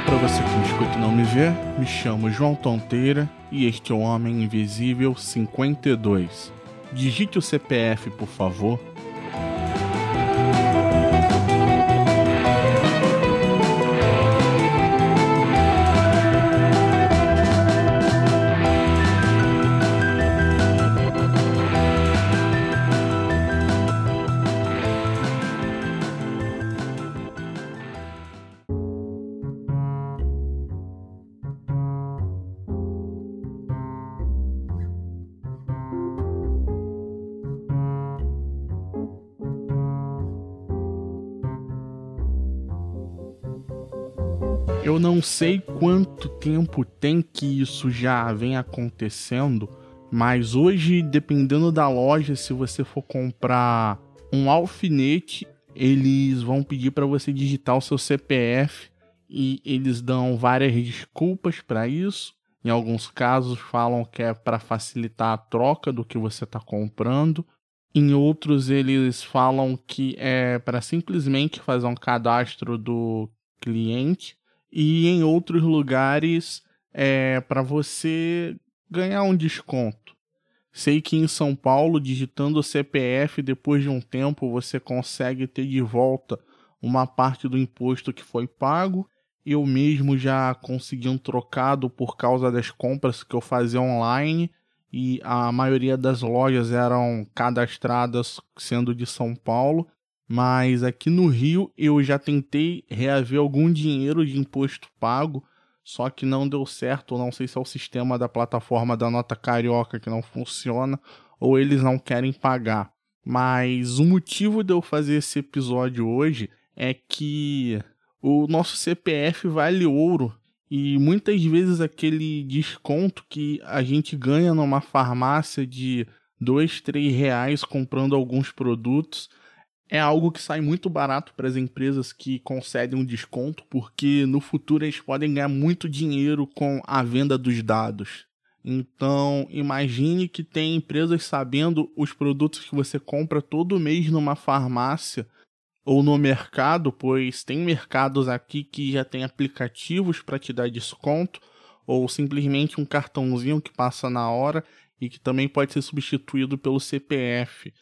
Olá para você que me escuta e não me vê, me chamo João Tonteira e este é o Homem Invisível 52. Digite o CPF, por favor. Eu não sei quanto tempo tem que isso já vem acontecendo, mas hoje, dependendo da loja, se você for comprar um alfinete, eles vão pedir para você digitar o seu CPF e eles dão várias desculpas para isso. Em alguns casos falam que é para facilitar a troca do que você está comprando. Em outros eles falam que é para simplesmente fazer um cadastro do cliente e em outros lugares é para você ganhar um desconto. Sei que em São Paulo, digitando o CPF, depois de um tempo você consegue ter de volta uma parte do imposto que foi pago. Eu mesmo já consegui um trocado por causa das compras que eu fazia online e a maioria das lojas eram cadastradas sendo de São Paulo mas aqui no Rio eu já tentei reaver algum dinheiro de imposto pago, só que não deu certo. Não sei se é o sistema da plataforma da nota carioca que não funciona ou eles não querem pagar. Mas o motivo de eu fazer esse episódio hoje é que o nosso CPF vale ouro e muitas vezes aquele desconto que a gente ganha numa farmácia de dois, três reais comprando alguns produtos é algo que sai muito barato para as empresas que concedem um desconto, porque no futuro eles podem ganhar muito dinheiro com a venda dos dados. Então, imagine que tem empresas sabendo os produtos que você compra todo mês numa farmácia ou no mercado, pois tem mercados aqui que já tem aplicativos para te dar desconto, ou simplesmente um cartãozinho que passa na hora e que também pode ser substituído pelo CPF.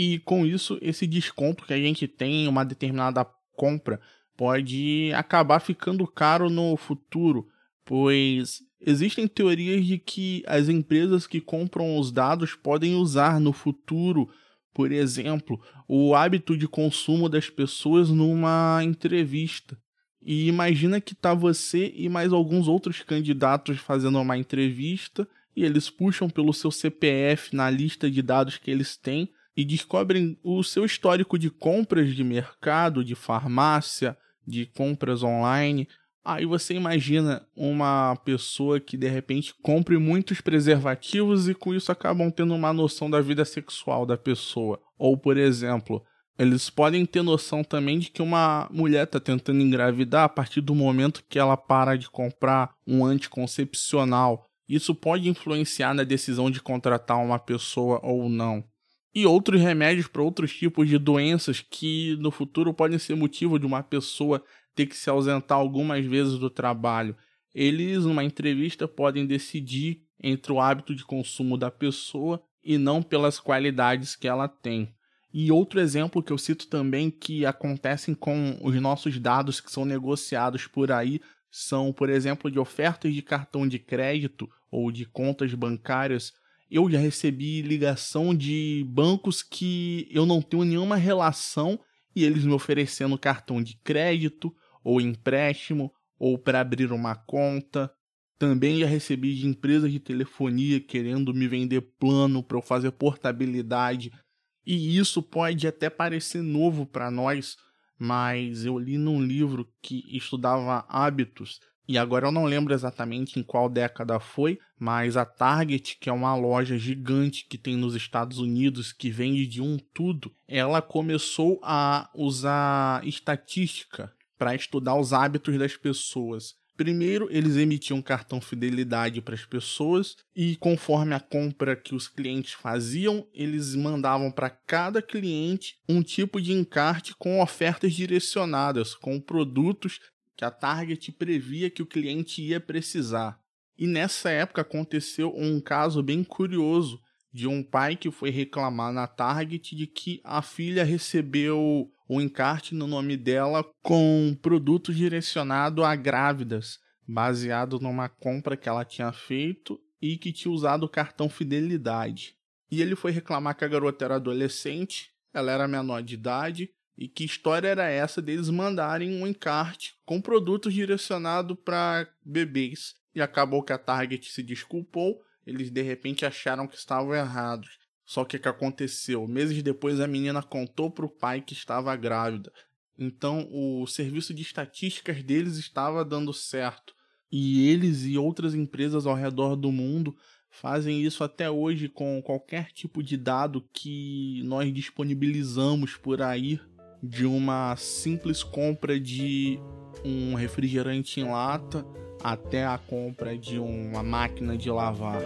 E com isso, esse desconto que a gente tem em uma determinada compra pode acabar ficando caro no futuro, pois existem teorias de que as empresas que compram os dados podem usar no futuro, por exemplo, o hábito de consumo das pessoas numa entrevista. E imagina que tá você e mais alguns outros candidatos fazendo uma entrevista e eles puxam pelo seu CPF na lista de dados que eles têm e descobrem o seu histórico de compras de mercado, de farmácia, de compras online. Aí você imagina uma pessoa que de repente compre muitos preservativos e com isso acabam tendo uma noção da vida sexual da pessoa. Ou, por exemplo, eles podem ter noção também de que uma mulher está tentando engravidar a partir do momento que ela para de comprar um anticoncepcional. Isso pode influenciar na decisão de contratar uma pessoa ou não e outros remédios para outros tipos de doenças que no futuro podem ser motivo de uma pessoa ter que se ausentar algumas vezes do trabalho. Eles, numa entrevista, podem decidir entre o hábito de consumo da pessoa e não pelas qualidades que ela tem. E outro exemplo que eu cito também que acontecem com os nossos dados que são negociados por aí são, por exemplo, de ofertas de cartão de crédito ou de contas bancárias eu já recebi ligação de bancos que eu não tenho nenhuma relação e eles me oferecendo cartão de crédito ou empréstimo ou para abrir uma conta. Também já recebi de empresas de telefonia querendo me vender plano para eu fazer portabilidade. E isso pode até parecer novo para nós, mas eu li num livro que estudava hábitos e agora eu não lembro exatamente em qual década foi, mas a Target, que é uma loja gigante que tem nos Estados Unidos, que vende de um tudo, ela começou a usar estatística para estudar os hábitos das pessoas. Primeiro, eles emitiam cartão fidelidade para as pessoas e conforme a compra que os clientes faziam, eles mandavam para cada cliente um tipo de encarte com ofertas direcionadas, com produtos que a Target previa que o cliente ia precisar. E nessa época aconteceu um caso bem curioso de um pai que foi reclamar na Target de que a filha recebeu um encarte no nome dela com produtos direcionados a grávidas, baseado numa compra que ela tinha feito e que tinha usado o cartão fidelidade. E ele foi reclamar que a garota era adolescente, ela era menor de idade, e que história era essa deles mandarem um encarte com produtos direcionados para bebês. E acabou que a Target se desculpou, eles de repente acharam que estavam errados. Só que o que aconteceu? Meses depois a menina contou para o pai que estava grávida. Então o serviço de estatísticas deles estava dando certo. E eles e outras empresas ao redor do mundo fazem isso até hoje com qualquer tipo de dado que nós disponibilizamos por aí de uma simples compra de um refrigerante em lata até a compra de uma máquina de lavar.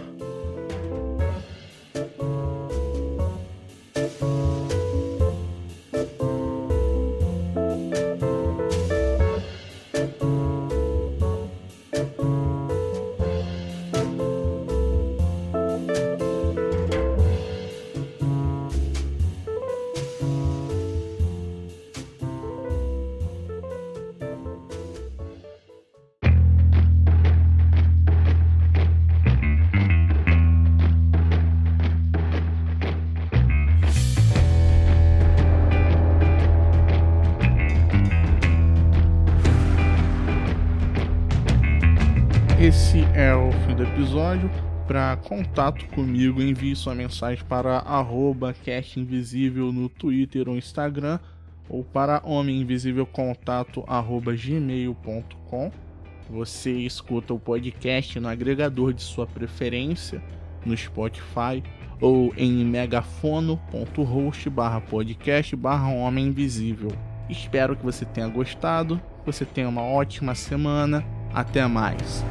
Episódio. Para contato comigo, envie sua mensagem para arroba Invisível no Twitter ou Instagram ou para homeminvisívelcontato@gmail.com. Você escuta o podcast no agregador de sua preferência, no Spotify ou em megafono.host barra podcast barra Homem Invisível. Espero que você tenha gostado, você tenha uma ótima semana. Até mais.